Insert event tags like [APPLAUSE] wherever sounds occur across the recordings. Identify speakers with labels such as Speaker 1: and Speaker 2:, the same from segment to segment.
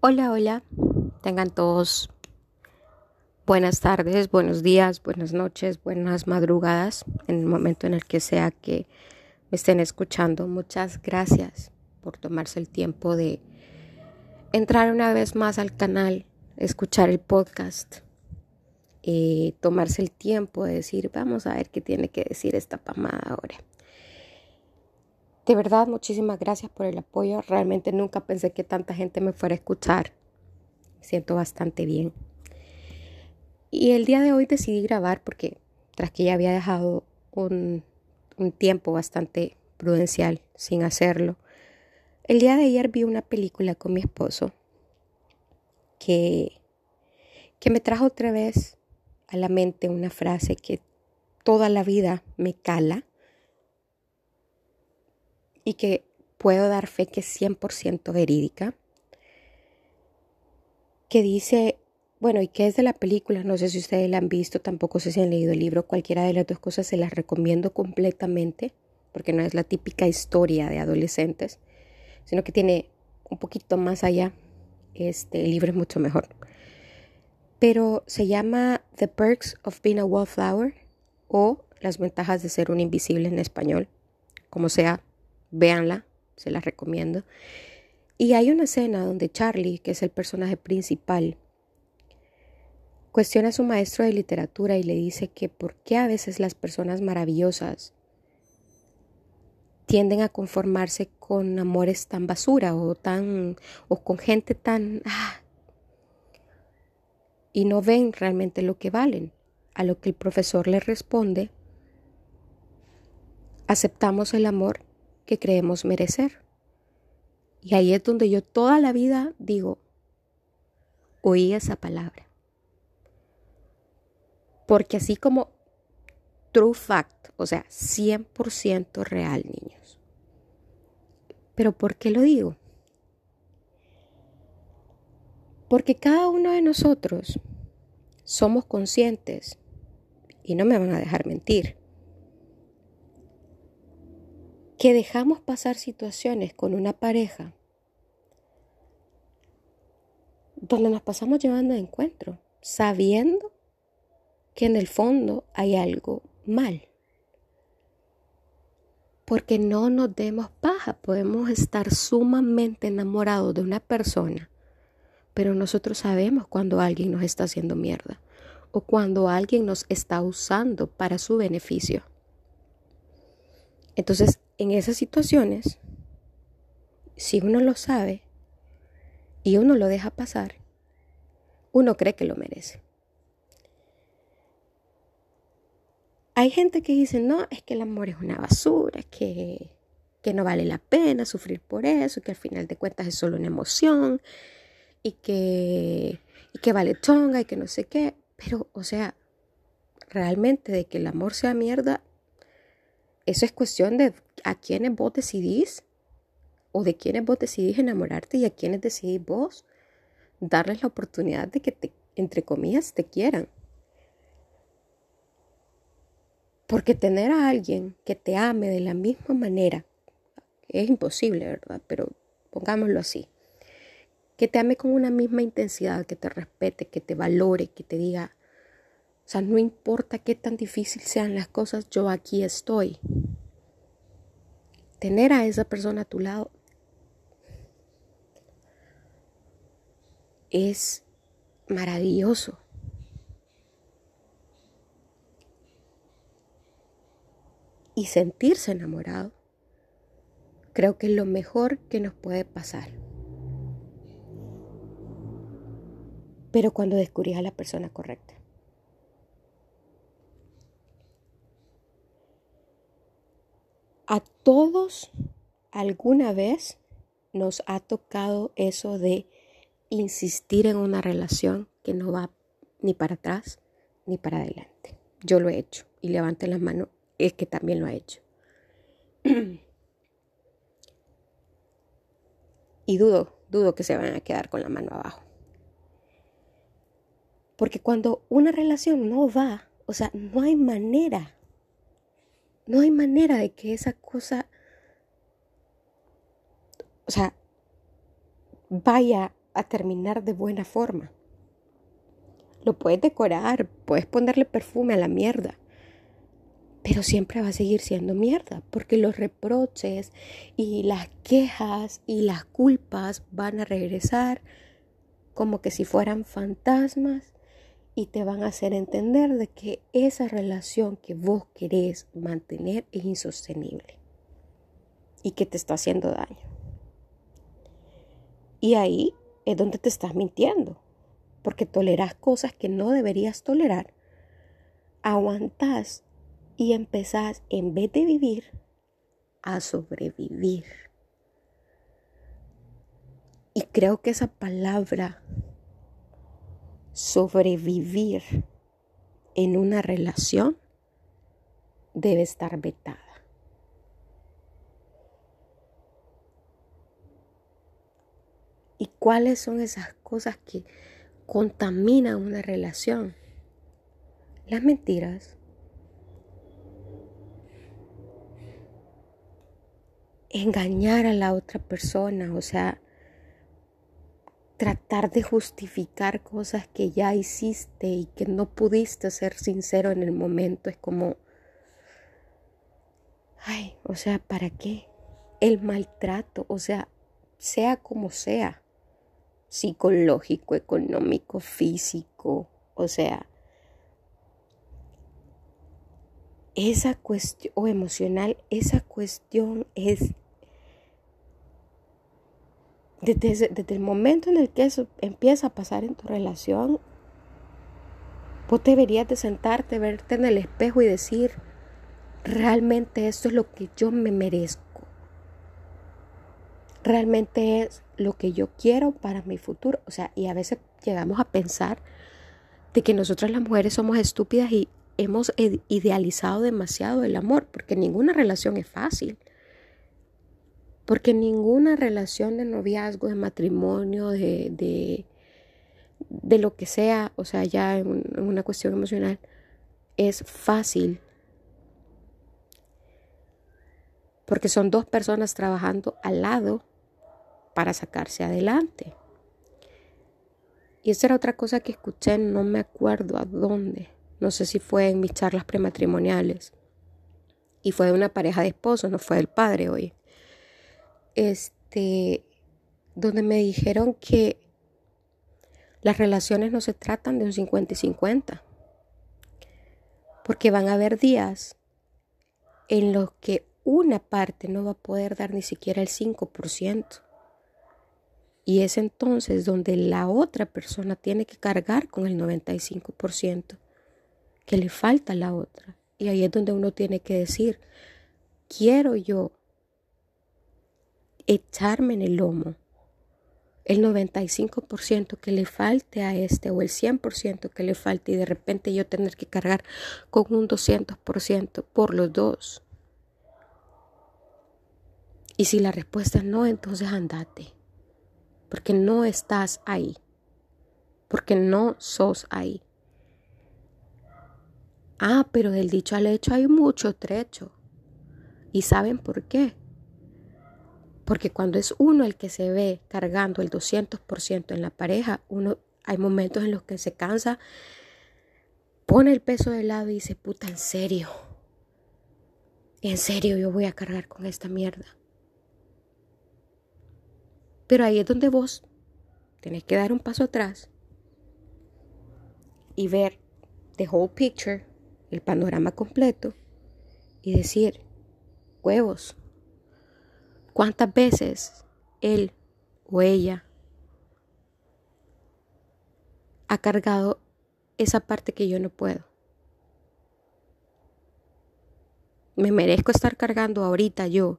Speaker 1: Hola, hola. Tengan todos buenas tardes, buenos días, buenas noches, buenas madrugadas en el momento en el que sea que me estén escuchando. Muchas gracias por tomarse el tiempo de entrar una vez más al canal, escuchar el podcast, y tomarse el tiempo de decir, vamos a ver qué tiene que decir esta pamada ahora. De verdad, muchísimas gracias por el apoyo. Realmente nunca pensé que tanta gente me fuera a escuchar. Me siento bastante bien. Y el día de hoy decidí grabar porque tras que ya había dejado un, un tiempo bastante prudencial sin hacerlo, el día de ayer vi una película con mi esposo que, que me trajo otra vez a la mente una frase que toda la vida me cala y que puedo dar fe que es 100% verídica, que dice, bueno, y que es de la película, no sé si ustedes la han visto, tampoco sé si han leído el libro, cualquiera de las dos cosas se las recomiendo completamente, porque no es la típica historia de adolescentes, sino que tiene un poquito más allá, este el libro es mucho mejor. Pero se llama The Perks of Being a Wallflower o Las ventajas de ser un invisible en español, como sea, véanla, se la recomiendo. Y hay una escena donde Charlie, que es el personaje principal, cuestiona a su maestro de literatura y le dice que por qué a veces las personas maravillosas tienden a conformarse con amores tan basura o tan o con gente tan ah, y no ven realmente lo que valen. A lo que el profesor le responde, aceptamos el amor que creemos merecer. Y ahí es donde yo toda la vida digo, oí esa palabra. Porque así como true fact, o sea, 100% real, niños. Pero ¿por qué lo digo? Porque cada uno de nosotros somos conscientes, y no me van a dejar mentir, que dejamos pasar situaciones con una pareja donde nos pasamos llevando de encuentro, sabiendo que en el fondo hay algo mal. Porque no nos demos paja, podemos estar sumamente enamorados de una persona, pero nosotros sabemos cuando alguien nos está haciendo mierda o cuando alguien nos está usando para su beneficio. Entonces, en esas situaciones, si uno lo sabe y uno lo deja pasar, uno cree que lo merece. Hay gente que dice, no, es que el amor es una basura, que, que no vale la pena sufrir por eso, que al final de cuentas es solo una emoción y que, y que vale chonga y que no sé qué. Pero, o sea, realmente de que el amor sea mierda, eso es cuestión de a quiénes vos decidís o de quiénes vos decidís enamorarte y a quiénes decidís vos darles la oportunidad de que te, entre comillas, te quieran. Porque tener a alguien que te ame de la misma manera es imposible, ¿verdad? Pero pongámoslo así. Que te ame con una misma intensidad, que te respete, que te valore, que te diga, o sea, no importa qué tan difícil sean las cosas, yo aquí estoy. Tener a esa persona a tu lado es maravilloso. Y sentirse enamorado creo que es lo mejor que nos puede pasar. Pero cuando descubrí a la persona correcta. A todos alguna vez nos ha tocado eso de insistir en una relación que no va ni para atrás ni para adelante. Yo lo he hecho y levante la mano el que también lo ha hecho. [CLEARS THROAT] y dudo, dudo que se van a quedar con la mano abajo. Porque cuando una relación no va o sea, no hay manera, no hay manera de que esa cosa, o sea, vaya a terminar de buena forma. Lo puedes decorar, puedes ponerle perfume a la mierda, pero siempre va a seguir siendo mierda, porque los reproches y las quejas y las culpas van a regresar como que si fueran fantasmas y te van a hacer entender de que esa relación que vos querés mantener es insostenible y que te está haciendo daño. Y ahí es donde te estás mintiendo, porque toleras cosas que no deberías tolerar, aguantás y empezás, en vez de vivir, a sobrevivir. Y creo que esa palabra, sobrevivir en una relación, debe estar vetada. ¿Y cuáles son esas cosas que contaminan una relación? Las mentiras, engañar a la otra persona, o sea, tratar de justificar cosas que ya hiciste y que no pudiste ser sincero en el momento, es como, ay, o sea, ¿para qué? El maltrato, o sea, sea como sea, psicológico, económico, físico, o sea, esa cuestión, o emocional, esa cuestión es desde, el momento en el que eso empieza a pasar en tu relación, vos deberías de sentarte, verte en el espejo y decir, realmente esto es lo que yo me merezco. Realmente es lo que yo quiero para mi futuro. O sea, y a veces llegamos a pensar de que nosotras las mujeres somos estúpidas y hemos idealizado demasiado el amor, porque ninguna relación es fácil. Porque ninguna relación de noviazgo, de matrimonio, de, de, de lo que sea, o sea, ya en, una cuestión emocional, es fácil. Porque son dos personas trabajando al lado para sacarse adelante. Y esa era otra cosa que escuché, no me acuerdo a dónde. No sé si fue en mis charlas prematrimoniales. Y fue de una pareja de esposos, no fue del padre hoy este, donde me dijeron que las relaciones no se tratan de un 50 y 50, porque van a haber días en los que una parte no va a poder dar ni siquiera el 5%. Y es entonces donde la otra persona tiene que cargar con el 95% que le falta a la otra. Y ahí es donde uno tiene que decir, quiero yo echarme en el lomo el 95% que le falte a este o el 100% que le falte y de repente yo tener que cargar con un 200% por los dos. Y si la respuesta es no, entonces andate. Porque no estás ahí. Porque no sos ahí. Ah, pero del dicho al hecho hay mucho trecho. ¿Y saben por qué? Porque cuando es uno el que se ve cargando el 200% en la pareja, uno hay momentos en los que se cansa, pone el peso de lado y dice, puta, en serio. En serio yo voy a cargar con esta mierda. Pero ahí es donde vos tenés que dar un paso atrás y ver the whole picture, el panorama completo y decir, huevos, ¿Cuántas veces él o ella ha cargado esa parte que yo no puedo? ¿Me merezco estar cargando ahorita yo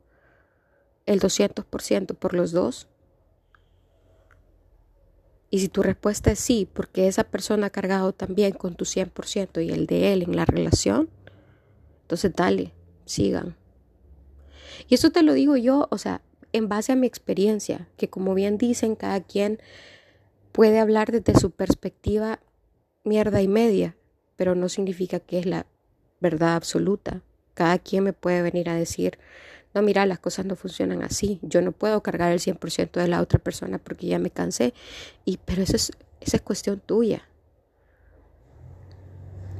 Speaker 1: el 200% por los dos? Y si tu respuesta es sí, porque esa persona ha cargado también con tu 100% y el de él en la relación, entonces dale, sigan. Y eso te lo digo yo, o sea, en base a mi experiencia, que como bien dicen, cada quien puede hablar desde su perspectiva mierda y media. pero no significa que es la verdad absoluta. Cada quien me puede venir a decir, no, mira, las cosas no funcionan así. Yo no puedo cargar el 100% de la otra persona porque ya me cansé. Y, pero eso es, esa es cuestión tuya.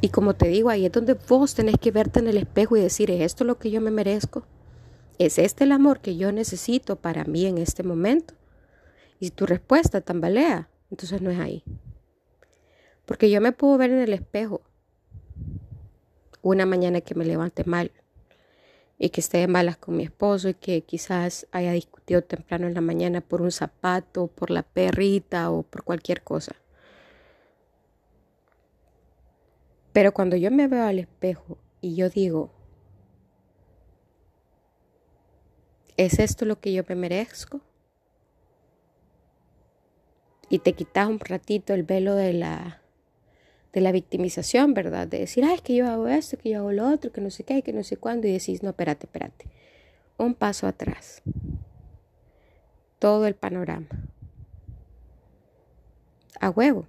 Speaker 1: Y como te digo, ahí es donde vos tenés que verte en el espejo y decir, ¿es esto lo que yo me merezco? ¿Es este el amor que yo necesito para mí en este momento? Y si tu respuesta tambalea, entonces no es ahí. Porque yo me puedo ver en el espejo una mañana que me levante mal y que esté de malas con mi esposo y que quizás haya discutido temprano en la mañana por un zapato, por la perrita o por cualquier cosa. Pero cuando yo me veo al espejo y yo digo, ¿es esto lo que yo me merezco? Y te quitas un ratito el velo de la de la victimización, ¿verdad? De decir, ay, es que yo hago esto, que yo hago lo otro, que no sé qué, que no sé cuándo, y decís, no, espérate, espérate. Un paso atrás. Todo el panorama. A huevo.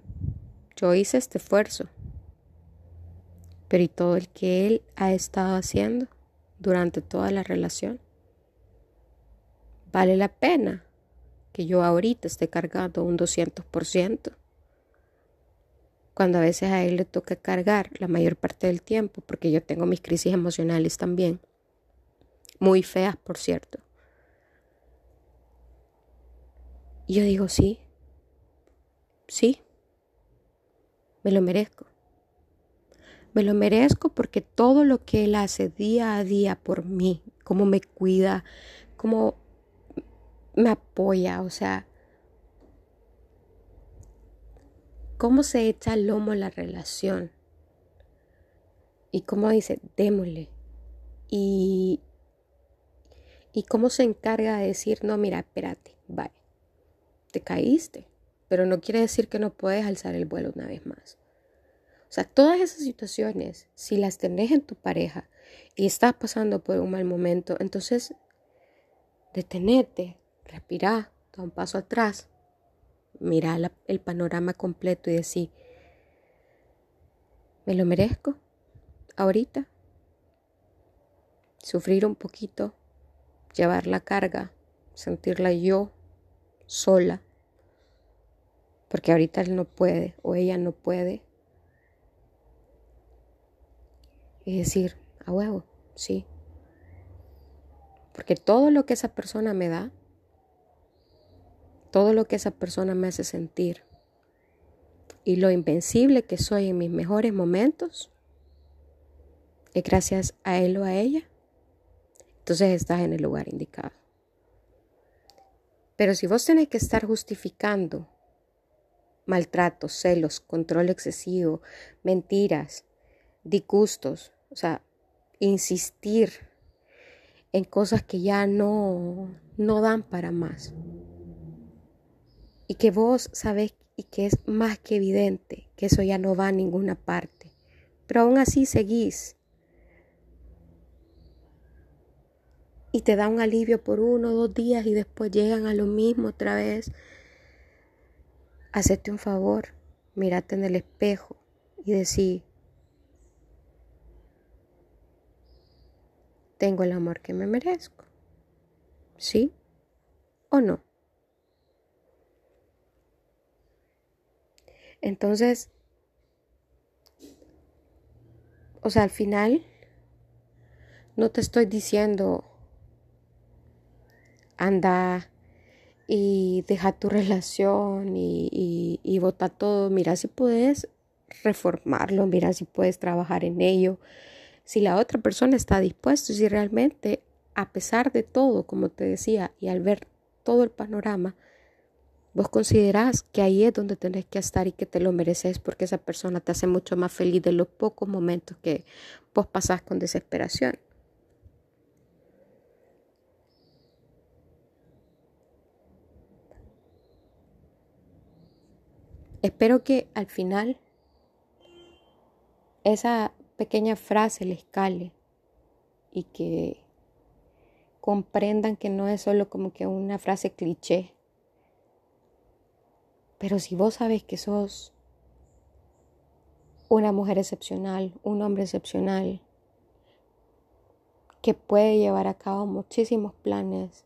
Speaker 1: Yo hice este esfuerzo. Pero ¿y todo el que él ha estado haciendo durante toda la relación? ¿Vale la pena que yo ahorita esté cargando un 200%? cuando a veces a él le toca cargar la mayor parte del tiempo, porque yo tengo mis crisis emocionales también, muy feas, por cierto. Y yo digo, sí, sí, me lo merezco. Me lo merezco porque todo lo que él hace día a día por mí, cómo me cuida, cómo me apoya, o sea, cómo se echa al lomo la relación. Y cómo dice, démosle. Y, y cómo se encarga de decir, no, mira, espérate, vaya, te caíste, pero no quiere decir que no puedes alzar el vuelo una vez más. O sea, todas esas situaciones, si las tenés en tu pareja y estás pasando por un mal momento, entonces detenete, respira, da un paso atrás mirar el panorama completo y decir, ¿me lo merezco ahorita? Sufrir un poquito, llevar la carga, sentirla yo sola, porque ahorita él no puede o ella no puede. Y decir, a huevo, sí. Porque todo lo que esa persona me da, todo lo que esa persona me hace sentir y lo invencible que soy en mis mejores momentos, es gracias a él o a ella, entonces estás en el lugar indicado. Pero si vos tenés que estar justificando maltratos, celos, control excesivo, mentiras, disgustos, o sea, insistir en cosas que ya no, no dan para más y que vos sabés y que es más que evidente que eso ya no va a ninguna parte, pero aún así seguís. Y te da un alivio por uno o dos días y después llegan a lo mismo otra vez. Hacete un favor, mírate en el espejo y decí, tengo el amor que me merezco. ¿Sí o no? Entonces, o sea, al final, no te estoy diciendo, anda y deja tu relación y, y, vota todo. Mira si puedes reformarlo, mira si puedes trabajar en ello. Si la otra persona está dispuesta, si realmente, a pesar de todo, como te decía, y al ver todo el panorama, Vos considerás que ahí es donde tenés que estar y que te lo mereces porque esa persona te hace mucho más feliz de los pocos momentos que vos pasás con desesperación. Espero que al final esa pequeña frase les cale y que comprendan que no es solo como que una frase cliché, pero si vos sabes que sos una mujer excepcional, un hombre excepcional, que puede llevar a cabo muchísimos planes.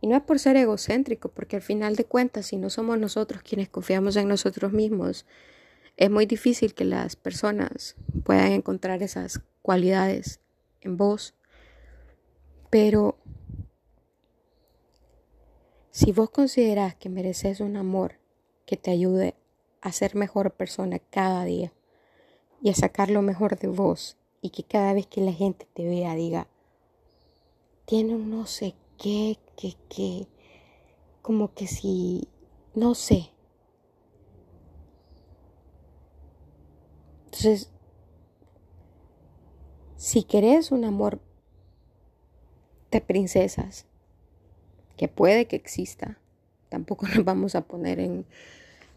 Speaker 1: Y no es por ser egocéntrico, porque al final de cuentas, si no somos nosotros quienes confiamos en nosotros mismos, es muy difícil que las personas puedan encontrar esas cualidades en vos. Pero si vos considerás que mereces un amor que te ayude a ser mejor persona cada día y a sacar lo mejor de vos y que cada vez que la gente te vea diga, tiene un no sé qué, que, que, como que si, no sé. Entonces, si querés un amor de princesas, que puede que exista, tampoco [LAUGHS] nos vamos a poner en,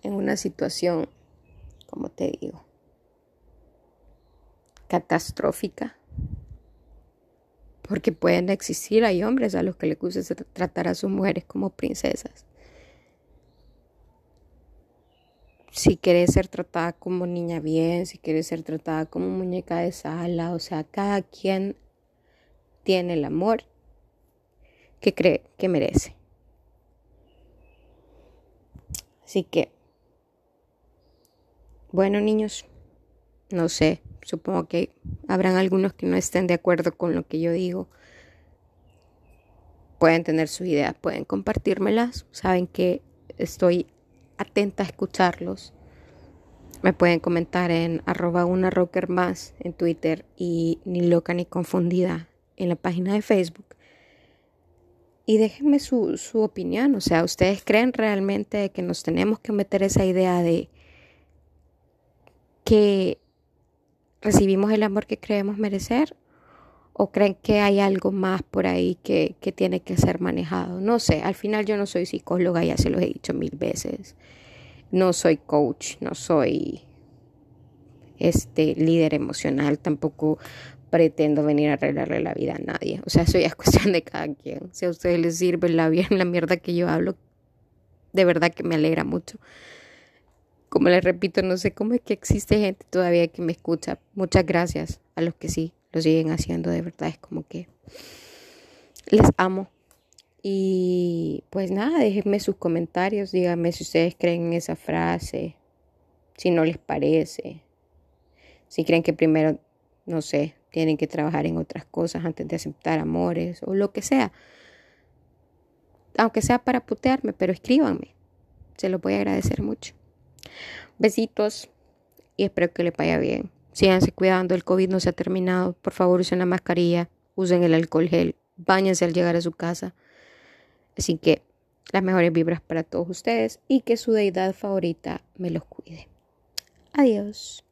Speaker 1: en una situación, como te digo, catastrófica. Porque pueden existir, hay hombres a los que les gusta tratar a sus mujeres como princesas. Si quieres ser tratada como niña bien, si quieres ser tratada como muñeca de sala, o sea, cada quien tiene el amor que cree que merece. Así que, bueno niños, no sé, supongo que habrán algunos que no estén de acuerdo con lo que yo digo. Pueden tener sus ideas, pueden compartírmelas. Saben que estoy atenta a escucharlos. Me pueden comentar en arroba una rocker más en Twitter y ni loca ni confundida en la página de Facebook y déjenme su, su opinión. O sea, ¿ustedes creen realmente que nos tenemos que meter esa idea de que recibimos el amor que creemos merecer? ¿O creen que hay algo más por ahí que, que tiene que ser manejado? No sé, al final yo no soy psicóloga, ya se los he dicho mil veces. No soy coach, no soy este líder emocional, tampoco pretendo venir a arreglarle la vida a nadie. O sea, eso ya es cuestión de cada quien. Si a ustedes les sirve la, la mierda que yo hablo, de verdad que me alegra mucho. Como les repito, no sé cómo es que existe gente todavía que me escucha. Muchas gracias a los que sí lo siguen haciendo. De verdad es como que les amo. Y pues nada, déjenme sus comentarios. Díganme si ustedes creen en esa frase. Si no les parece. Si creen que primero, no sé, tienen que trabajar en otras cosas antes de aceptar amores o lo que sea. Aunque sea para putearme, pero escríbanme. Se los voy a agradecer mucho. Besitos y espero que les vaya bien. Síganse cuidando, el COVID no se ha terminado. Por favor, usen la mascarilla, usen el alcohol gel, bañense al llegar a su casa. Así que las mejores vibras para todos ustedes y que su deidad favorita me los cuide. Adiós.